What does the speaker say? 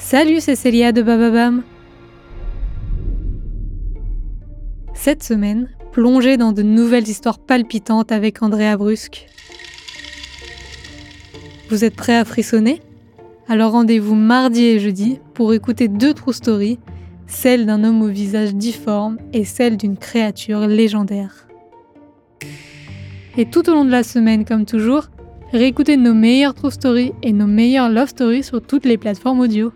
Salut, c'est Célia de Bababam. Cette semaine, plongez dans de nouvelles histoires palpitantes avec Andrea Brusque. Vous êtes prêts à frissonner? Alors rendez-vous mardi et jeudi pour écouter deux true stories, celle d'un homme au visage difforme et celle d'une créature légendaire. Et tout au long de la semaine, comme toujours, réécoutez nos meilleures true stories et nos meilleures love stories sur toutes les plateformes audio.